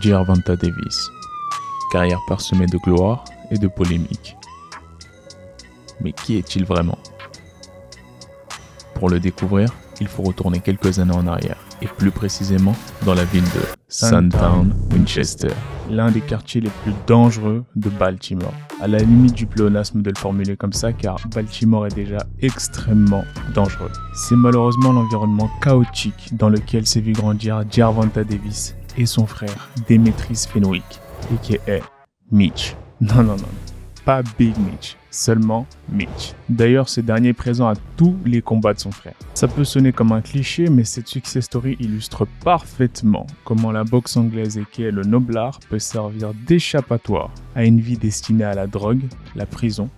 Gervonta Davis. Carrière parsemée de gloire et de polémique. Mais qui est-il vraiment? Pour le découvrir, il faut retourner quelques années en arrière, et plus précisément dans la ville de Suntown, Winchester, l'un des quartiers les plus dangereux de Baltimore. À la limite du pléonasme de le formuler comme ça, car Baltimore est déjà extrêmement dangereux. C'est malheureusement l'environnement chaotique dans lequel s'est vu grandir Gervonta Davis et son frère Demetris Fenwick, a.k.a. Mitch. Non, non, non, pas Big Mitch, seulement Mitch. D'ailleurs, ce dernier est présent à tous les combats de son frère. Ça peut sonner comme un cliché, mais cette success story illustre parfaitement comment la boxe anglaise et qui est le noblard peut servir d'échappatoire à une vie destinée à la drogue, la prison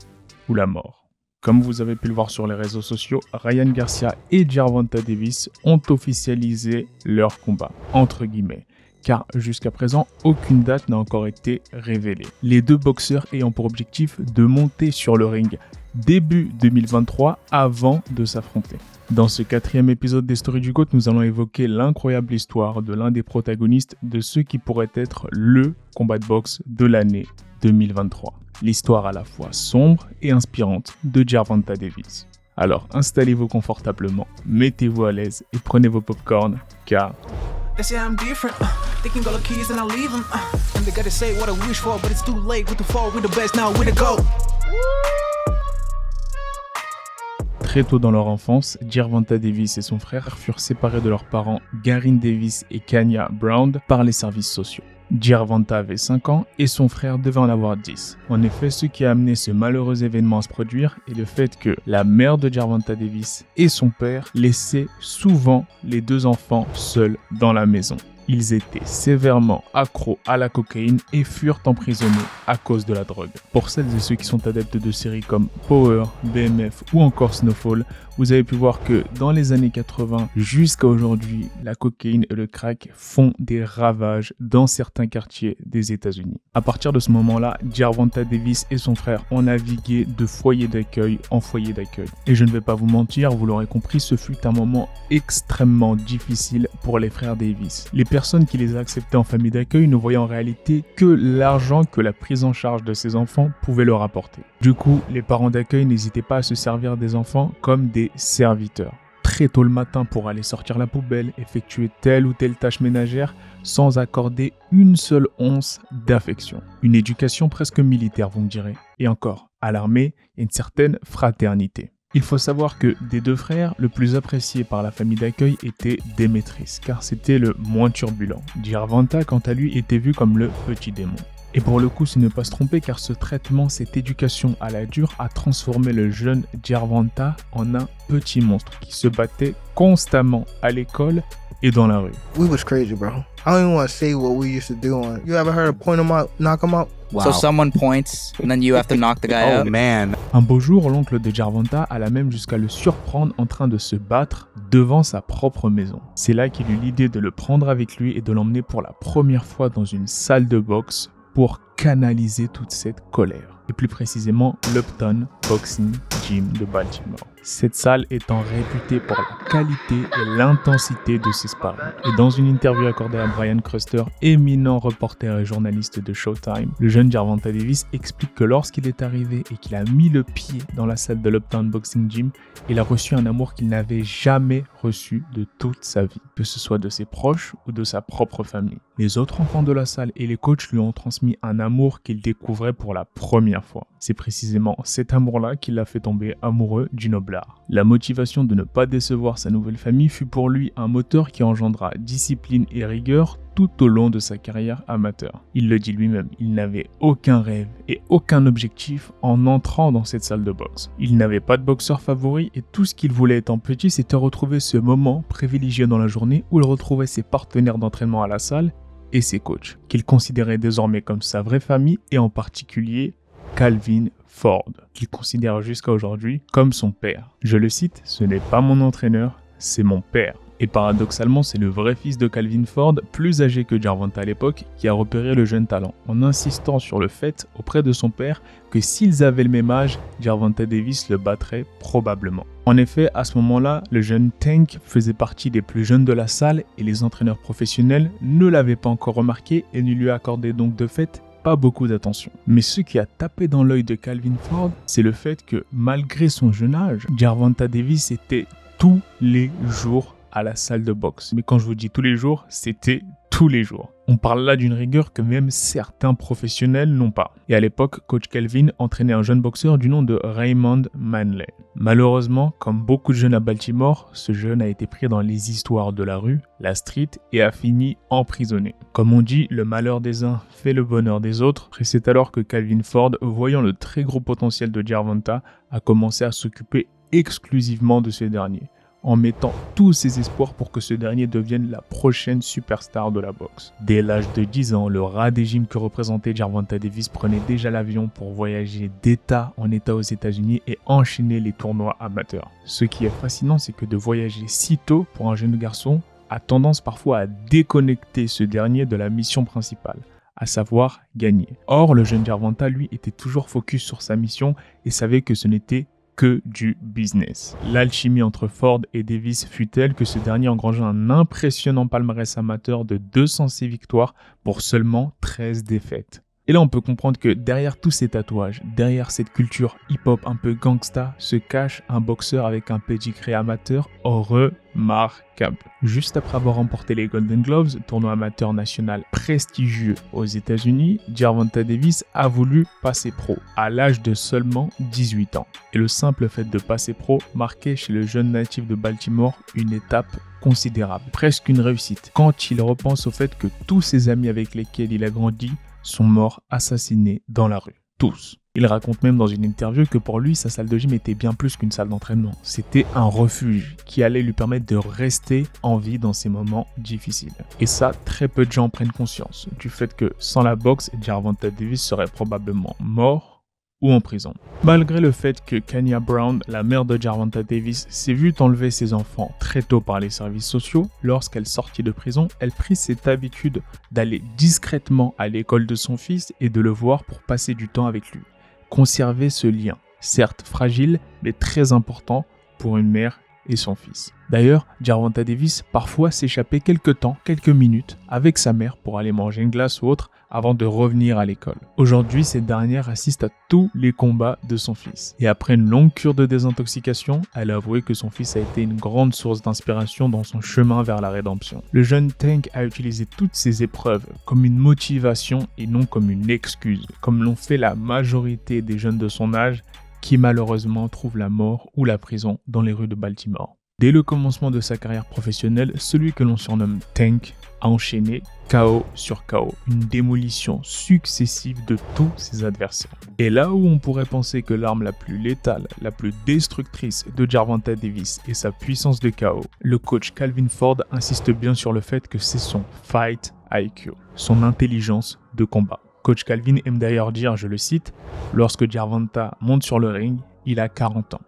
ou la mort. Comme vous avez pu le voir sur les réseaux sociaux, Ryan Garcia et Gervonta Davis ont officialisé leur combat, entre guillemets car jusqu'à présent, aucune date n'a encore été révélée. Les deux boxeurs ayant pour objectif de monter sur le ring début 2023 avant de s'affronter. Dans ce quatrième épisode des Stories du GOAT, nous allons évoquer l'incroyable histoire de l'un des protagonistes de ce qui pourrait être LE combat de boxe de l'année 2023. L'histoire à la fois sombre et inspirante de Gervonta Davis. Alors installez-vous confortablement, mettez-vous à l'aise et prenez vos popcorns car They say I'm different. Uh, they can go the keys and I leave them. Uh, and they gotta say what I wish for, but it's too late. With the fall, we the best now, we the go. Très tôt dans leur enfance, Gervonta Davis et son frère furent séparés de leurs parents Garin Davis et Kanya Brown par les services sociaux. Gervonta avait 5 ans et son frère devait en avoir 10. En effet, ce qui a amené ce malheureux événement à se produire est le fait que la mère de Gervonta Davis et son père laissaient souvent les deux enfants seuls dans la maison. Ils étaient sévèrement accros à la cocaïne et furent emprisonnés à cause de la drogue. Pour celles et ceux qui sont adeptes de séries comme Power, BMF ou encore Snowfall, vous avez pu voir que dans les années 80 jusqu'à aujourd'hui, la cocaïne et le crack font des ravages dans certains quartiers des États-Unis. À partir de ce moment-là, Gervonta Davis et son frère ont navigué de foyer d'accueil en foyer d'accueil. Et je ne vais pas vous mentir, vous l'aurez compris, ce fut un moment extrêmement difficile pour les frères Davis. Personnes qui les acceptaient en famille d'accueil ne voyaient en réalité que l'argent que la prise en charge de ces enfants pouvait leur apporter. Du coup, les parents d'accueil n'hésitaient pas à se servir des enfants comme des serviteurs. Très tôt le matin pour aller sortir la poubelle, effectuer telle ou telle tâche ménagère sans accorder une seule once d'affection. Une éducation presque militaire, vous me direz. Et encore, à l'armée, a une certaine fraternité. Il faut savoir que des deux frères, le plus apprécié par la famille d'accueil était Démétris, car c'était le moins turbulent. Girvanta, quant à lui, était vu comme le petit démon. Et pour le coup, c'est ne pas se tromper car ce traitement, cette éducation à la dure a transformé le jeune Gervonta en un petit monstre qui se battait constamment à l'école et dans la rue. I don't even want to say what we used to do on. You ever heard of point out, knock out? Wow. So someone points and then you have to knock the guy oh, out. man. Un beau jour, l'oncle de Gervonta alla même jusqu'à le surprendre en train de se battre devant sa propre maison. C'est là qu'il eut l'idée de le prendre avec lui et de l'emmener pour la première fois dans une salle de boxe pour canaliser toute cette colère. Et plus précisément, l'Upton Boxing Gym de Baltimore cette salle étant réputée pour la qualité et l'intensité de ses sparring. Et dans une interview accordée à Brian Cruster, éminent reporter et journaliste de Showtime, le jeune Gervonta Davis explique que lorsqu'il est arrivé et qu'il a mis le pied dans la salle de l'Uptown Boxing Gym, il a reçu un amour qu'il n'avait jamais reçu de toute sa vie, que ce soit de ses proches ou de sa propre famille. Les autres enfants de la salle et les coachs lui ont transmis un amour qu'il découvrait pour la première fois. C'est précisément cet amour-là qui l'a fait tomber amoureux du la motivation de ne pas décevoir sa nouvelle famille fut pour lui un moteur qui engendra discipline et rigueur tout au long de sa carrière amateur. Il le dit lui-même, il n'avait aucun rêve et aucun objectif en entrant dans cette salle de boxe. Il n'avait pas de boxeur favori et tout ce qu'il voulait étant petit, c'était retrouver ce moment privilégié dans la journée où il retrouvait ses partenaires d'entraînement à la salle et ses coachs, qu'il considérait désormais comme sa vraie famille et en particulier Calvin Ford, qu'il considère jusqu'à aujourd'hui comme son père. Je le cite, ce n'est pas mon entraîneur, c'est mon père. Et paradoxalement, c'est le vrai fils de Calvin Ford, plus âgé que Jarvanta à l'époque, qui a repéré le jeune talent, en insistant sur le fait auprès de son père que s'ils avaient le même âge, Jarvanta Davis le battrait probablement. En effet, à ce moment-là, le jeune Tank faisait partie des plus jeunes de la salle et les entraîneurs professionnels ne l'avaient pas encore remarqué et ne lui accordaient donc de fait pas beaucoup d'attention. Mais ce qui a tapé dans l'œil de Calvin Ford, c'est le fait que malgré son jeune âge, Jarvanta Davis était tous les jours à la salle de boxe. Mais quand je vous dis tous les jours, c'était tous les jours. On parle là d'une rigueur que même certains professionnels n'ont pas. Et à l'époque, coach Kelvin entraînait un jeune boxeur du nom de Raymond Manley. Malheureusement, comme beaucoup de jeunes à Baltimore, ce jeune a été pris dans les histoires de la rue, la street, et a fini emprisonné. Comme on dit, le malheur des uns fait le bonheur des autres, et c'est alors que Calvin Ford, voyant le très gros potentiel de Jarvanta, a commencé à s'occuper exclusivement de ce dernier en mettant tous ses espoirs pour que ce dernier devienne la prochaine superstar de la boxe. Dès l'âge de 10 ans, le rat des gyms que représentait Jarvanta Davis prenait déjà l'avion pour voyager d'état en état aux États-Unis et enchaîner les tournois amateurs. Ce qui est fascinant, c'est que de voyager si tôt pour un jeune garçon a tendance parfois à déconnecter ce dernier de la mission principale à savoir gagner. Or, le jeune Jarvanta, lui, était toujours focus sur sa mission et savait que ce n'était que du business. L'alchimie entre Ford et Davis fut telle que ce dernier engrangea un impressionnant palmarès amateur de 206 victoires pour seulement 13 défaites? Et là, on peut comprendre que derrière tous ces tatouages, derrière cette culture hip-hop un peu gangsta, se cache un boxeur avec un pedigree amateur remarquable. Juste après avoir remporté les Golden Gloves, tournoi amateur national prestigieux aux États-Unis, Gervonta Davis a voulu passer pro à l'âge de seulement 18 ans. Et le simple fait de passer pro marquait chez le jeune natif de Baltimore une étape considérable, presque une réussite, quand il repense au fait que tous ses amis avec lesquels il a grandi sont morts assassinés dans la rue. Tous. Il raconte même dans une interview que pour lui, sa salle de gym était bien plus qu'une salle d'entraînement. C'était un refuge qui allait lui permettre de rester en vie dans ces moments difficiles. Et ça, très peu de gens prennent conscience du fait que sans la boxe, Jarvanta Davis serait probablement mort en prison. Malgré le fait que Kenya Brown, la mère de Jarvanta Davis, s'est vue enlever ses enfants très tôt par les services sociaux, lorsqu'elle sortit de prison, elle prit cette habitude d'aller discrètement à l'école de son fils et de le voir pour passer du temps avec lui. Conserver ce lien, certes fragile, mais très important pour une mère et son fils. D'ailleurs, Jarvanta Davis parfois s'échappait quelques temps, quelques minutes, avec sa mère pour aller manger une glace ou autre avant de revenir à l'école. Aujourd'hui, cette dernière assiste à tous les combats de son fils. Et après une longue cure de désintoxication, elle a avoué que son fils a été une grande source d'inspiration dans son chemin vers la rédemption. Le jeune Tank a utilisé toutes ces épreuves comme une motivation et non comme une excuse, comme l'ont fait la majorité des jeunes de son âge qui malheureusement trouvent la mort ou la prison dans les rues de Baltimore. Dès le commencement de sa carrière professionnelle, celui que l'on surnomme Tank a enchaîné KO sur KO, une démolition successive de tous ses adversaires. Et là où on pourrait penser que l'arme la plus létale, la plus destructrice de Jarvanta Davis est sa puissance de KO, le coach Calvin Ford insiste bien sur le fait que c'est son fight IQ, son intelligence de combat. Coach Calvin aime d'ailleurs dire, je le cite, lorsque Jarvanta monte sur le ring, il a 40 ans.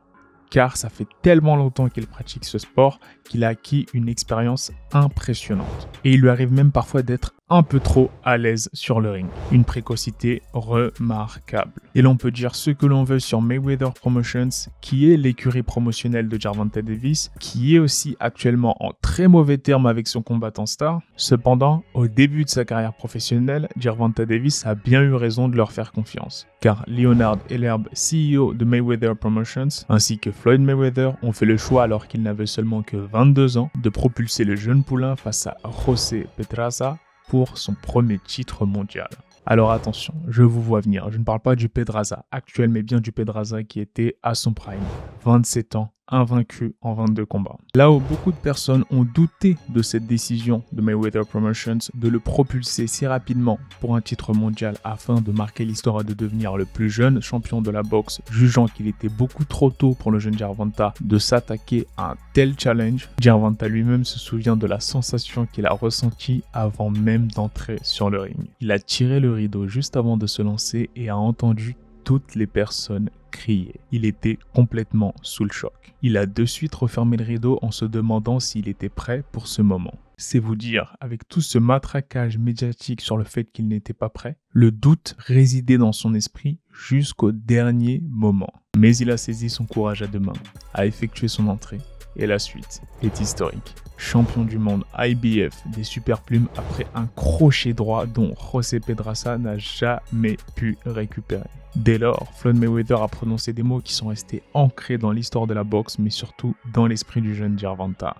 Car ça fait tellement longtemps qu'il pratique ce sport qu'il a acquis une expérience impressionnante. Et il lui arrive même parfois d'être un peu trop à l'aise sur le ring. Une précocité remarquable. Et l'on peut dire ce que l'on veut sur Mayweather Promotions, qui est l'écurie promotionnelle de Jarvante Davis, qui est aussi actuellement en très mauvais termes avec son combattant star. Cependant, au début de sa carrière professionnelle, Jarvante Davis a bien eu raison de leur faire confiance. Car Leonard Ellerbe, CEO de Mayweather Promotions, ainsi que Floyd Mayweather ont fait le choix alors qu'ils n'avaient seulement que 22 ans de propulser le jeune poulain face à José Pedraza pour son premier titre mondial. Alors attention, je vous vois venir, je ne parle pas du Pedraza actuel, mais bien du Pedraza qui était à son prime. 27 ans, invaincu en 22 combats. Là où beaucoup de personnes ont douté de cette décision de Mayweather Promotions de le propulser si rapidement pour un titre mondial afin de marquer l'histoire de devenir le plus jeune champion de la boxe, jugeant qu'il était beaucoup trop tôt pour le jeune Gervonta de s'attaquer à un tel challenge, Gervonta lui-même se souvient de la sensation qu'il a ressentie avant même d'entrer sur le ring. Il a tiré le rideau juste avant de se lancer et a entendu toutes les personnes crier. Il était complètement sous le choc. Il a de suite refermé le rideau en se demandant s'il était prêt pour ce moment. C'est vous dire, avec tout ce matraquage médiatique sur le fait qu'il n'était pas prêt, le doute résidait dans son esprit jusqu'au dernier moment. Mais il a saisi son courage à deux mains, a effectué son entrée, et la suite est historique. Champion du monde IBF des super plumes après un crochet droit dont José Pedraza n'a jamais pu récupérer. Dès lors, Floyd Mayweather a prononcé des mots qui sont restés ancrés dans l'histoire de la boxe, mais surtout dans l'esprit du jeune Gervonta.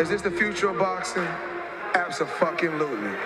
Is this the future of boxing? Absolutely.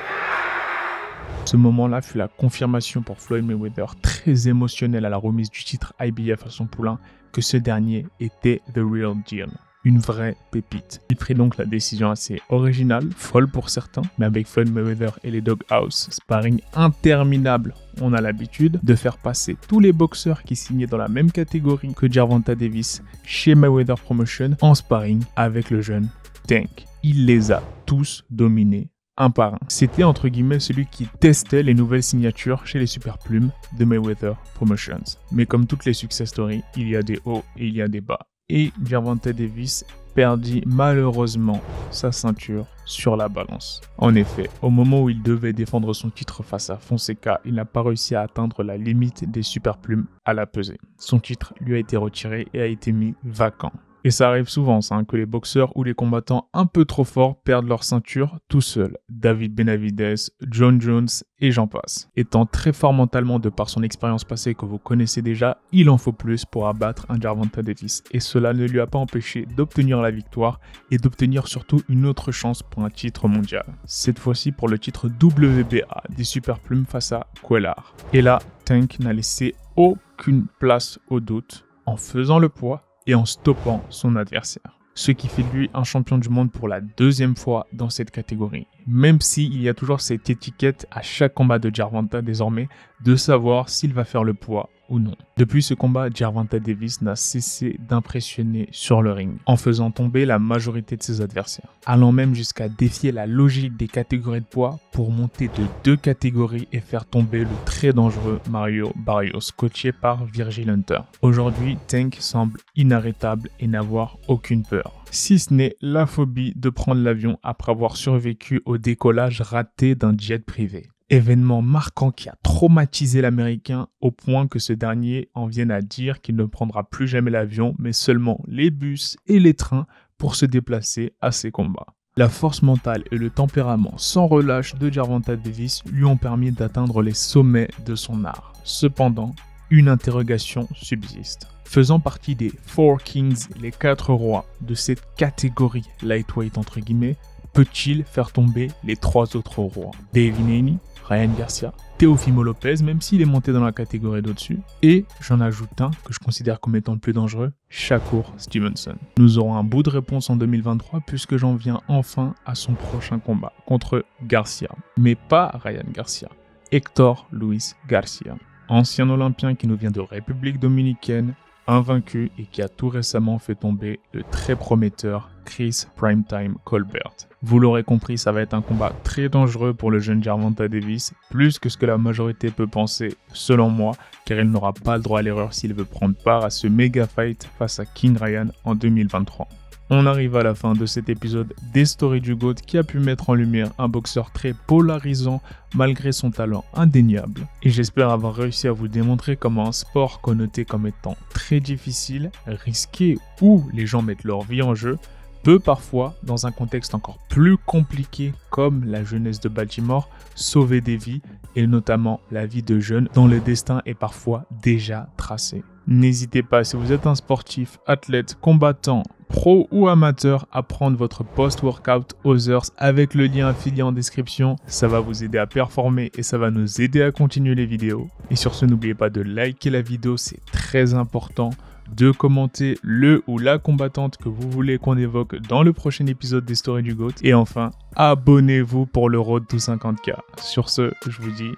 Ce moment-là fut la confirmation pour Floyd Mayweather, très émotionnel à la remise du titre IBF à son poulain, que ce dernier était The Real Deal. Une vraie pépite. Il prit donc la décision assez originale, folle pour certains, mais avec Floyd Mayweather et les Doghouse, sparring interminable. On a l'habitude de faire passer tous les boxeurs qui signaient dans la même catégorie que Gervonta Davis chez Mayweather Promotion en sparring avec le jeune Tank. Il les a tous dominés un par un. C'était entre guillemets celui qui testait les nouvelles signatures chez les super plumes de Mayweather Promotions. Mais comme toutes les success stories, il y a des hauts et il y a des bas. Et Gervonta Davis perdit malheureusement sa ceinture sur la balance. En effet, au moment où il devait défendre son titre face à Fonseca, il n'a pas réussi à atteindre la limite des super plumes à la pesée. Son titre lui a été retiré et a été mis vacant. Et ça arrive souvent, hein, que les boxeurs ou les combattants un peu trop forts perdent leur ceinture tout seuls. David Benavides, John Jones et j'en passe. Étant très fort mentalement de par son expérience passée que vous connaissez déjà, il en faut plus pour abattre un Gervonta Davis. Et cela ne lui a pas empêché d'obtenir la victoire et d'obtenir surtout une autre chance pour un titre mondial. Cette fois-ci pour le titre WBA des Super Plumes face à Quellar. Et là, Tank n'a laissé aucune place au doute en faisant le poids et en stoppant son adversaire. Ce qui fait de lui un champion du monde pour la deuxième fois dans cette catégorie. Même s'il y a toujours cette étiquette à chaque combat de Jarvanta désormais de savoir s'il va faire le poids non. Depuis ce combat, Gervonta Davis n'a cessé d'impressionner sur le ring, en faisant tomber la majorité de ses adversaires, allant même jusqu'à défier la logique des catégories de poids pour monter de deux catégories et faire tomber le très dangereux Mario Barrios, coaché par Virgil Hunter. Aujourd'hui, Tank semble inarrêtable et n'avoir aucune peur si ce n'est la phobie de prendre l'avion après avoir survécu au décollage raté d'un jet privé événement marquant qui a traumatisé l'Américain au point que ce dernier en vienne à dire qu'il ne prendra plus jamais l'avion mais seulement les bus et les trains pour se déplacer à ses combats. La force mentale et le tempérament sans relâche de Gervonta Davis lui ont permis d'atteindre les sommets de son art. Cependant, une interrogation subsiste. Faisant partie des Four Kings, les quatre rois de cette catégorie lightweight entre guillemets, peut-il faire tomber les trois autres rois? Dave Haney, Ryan Garcia, Teofimo Lopez, même s'il est monté dans la catégorie d'au-dessus, et j'en ajoute un que je considère comme étant le plus dangereux, Shakur Stevenson. Nous aurons un bout de réponse en 2023 puisque j'en viens enfin à son prochain combat contre Garcia, mais pas Ryan Garcia, Hector Luis Garcia, ancien Olympien qui nous vient de République dominicaine, invaincu et qui a tout récemment fait tomber le très prometteur Chris Primetime Colbert. Vous l'aurez compris, ça va être un combat très dangereux pour le jeune Gervonta Davis, plus que ce que la majorité peut penser, selon moi, car il n'aura pas le droit à l'erreur s'il veut prendre part à ce méga fight face à King Ryan en 2023. On arrive à la fin de cet épisode des Stories du GOAT qui a pu mettre en lumière un boxeur très polarisant malgré son talent indéniable. Et j'espère avoir réussi à vous démontrer comment un sport connoté comme étant très difficile, risqué, où les gens mettent leur vie en jeu, peut parfois, dans un contexte encore plus compliqué comme la jeunesse de Baltimore, sauver des vies et notamment la vie de jeunes dont le destin est parfois déjà tracé. N'hésitez pas, si vous êtes un sportif, athlète, combattant, pro ou amateur, à prendre votre post-workout Others avec le lien affilié en description. Ça va vous aider à performer et ça va nous aider à continuer les vidéos. Et sur ce, n'oubliez pas de liker la vidéo, c'est très important de commenter le ou la combattante que vous voulez qu'on évoque dans le prochain épisode des Stories du GOAT. Et enfin, abonnez-vous pour le Road to 50k. Sur ce, je vous dis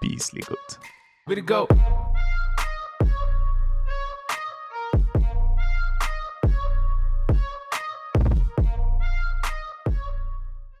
peace les GOAT.